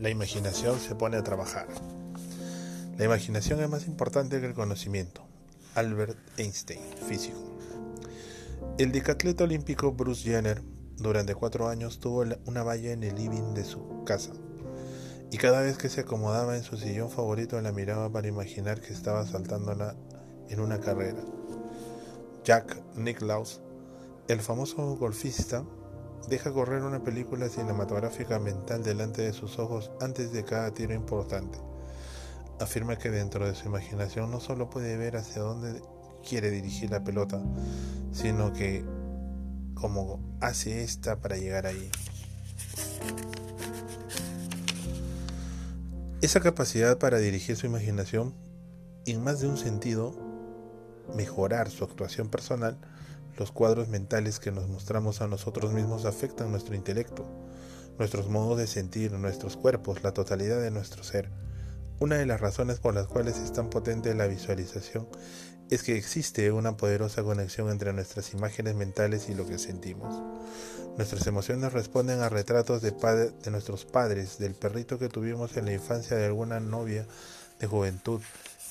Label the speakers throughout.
Speaker 1: la imaginación se pone a trabajar. La imaginación es más importante que el conocimiento. Albert Einstein, físico. El decatleta olímpico Bruce Jenner durante cuatro años tuvo una valla en el living de su casa y cada vez que se acomodaba en su sillón favorito la miraba para imaginar que estaba saltándola en una carrera. Jack Nicklaus, el famoso golfista, deja correr una película cinematográfica mental delante de sus ojos antes de cada tiro importante. Afirma que dentro de su imaginación no solo puede ver hacia dónde quiere dirigir la pelota, sino que cómo hace esta para llegar ahí. Esa capacidad para dirigir su imaginación, en más de un sentido, mejorar su actuación personal, los cuadros mentales que nos mostramos a nosotros mismos afectan nuestro intelecto, nuestros modos de sentir, nuestros cuerpos, la totalidad de nuestro ser. Una de las razones por las cuales es tan potente la visualización es que existe una poderosa conexión entre nuestras imágenes mentales y lo que sentimos. Nuestras emociones responden a retratos de, de nuestros padres, del perrito que tuvimos en la infancia, de alguna novia de juventud.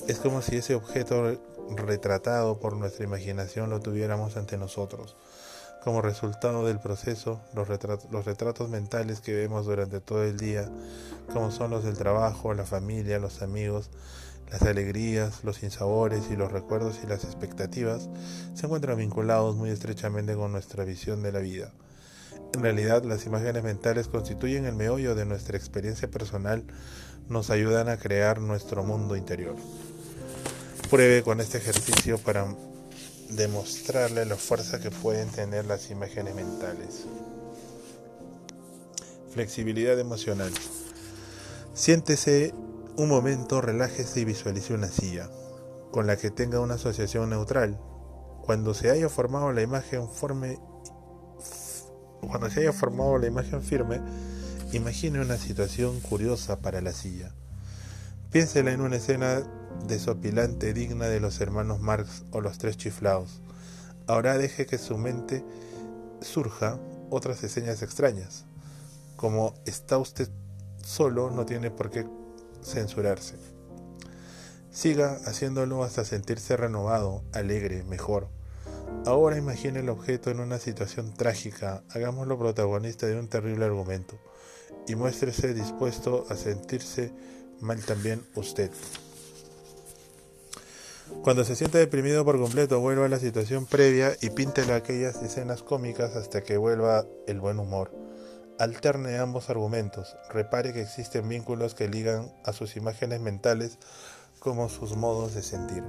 Speaker 1: Es como si ese objeto retratado por nuestra imaginación lo tuviéramos ante nosotros. Como resultado del proceso, los retratos, mentales que vemos durante todo el día, como son los del trabajo, la familia, los amigos, las alegrías, los sinsabores y los recuerdos y las expectativas se encuentran vinculados muy estrechamente con nuestra visión de la vida. En realidad, las imágenes mentales constituyen el meollo de nuestra experiencia personal, nos ayudan a crear nuestro mundo interior. Pruebe con este ejercicio para demostrarle la fuerza que pueden tener las imágenes mentales. Flexibilidad emocional. Siéntese un momento, relájese y visualice una silla, con la que tenga una asociación neutral. Cuando se haya formado la imagen cuando se haya formado la imagen firme, imagine una situación curiosa para la silla. Piénsela en una escena desopilante digna de los hermanos Marx o los tres chiflados. Ahora deje que su mente surja otras escenas extrañas. Como está usted solo, no tiene por qué censurarse. Siga haciéndolo hasta sentirse renovado, alegre, mejor. Ahora imagine el objeto en una situación trágica, hagámoslo protagonista de un terrible argumento y muéstrese dispuesto a sentirse mal también usted. Cuando se sienta deprimido por completo, vuelva a la situación previa y píntele aquellas escenas cómicas hasta que vuelva el buen humor. Alterne ambos argumentos. Repare que existen vínculos que ligan a sus imágenes mentales como sus modos de sentir.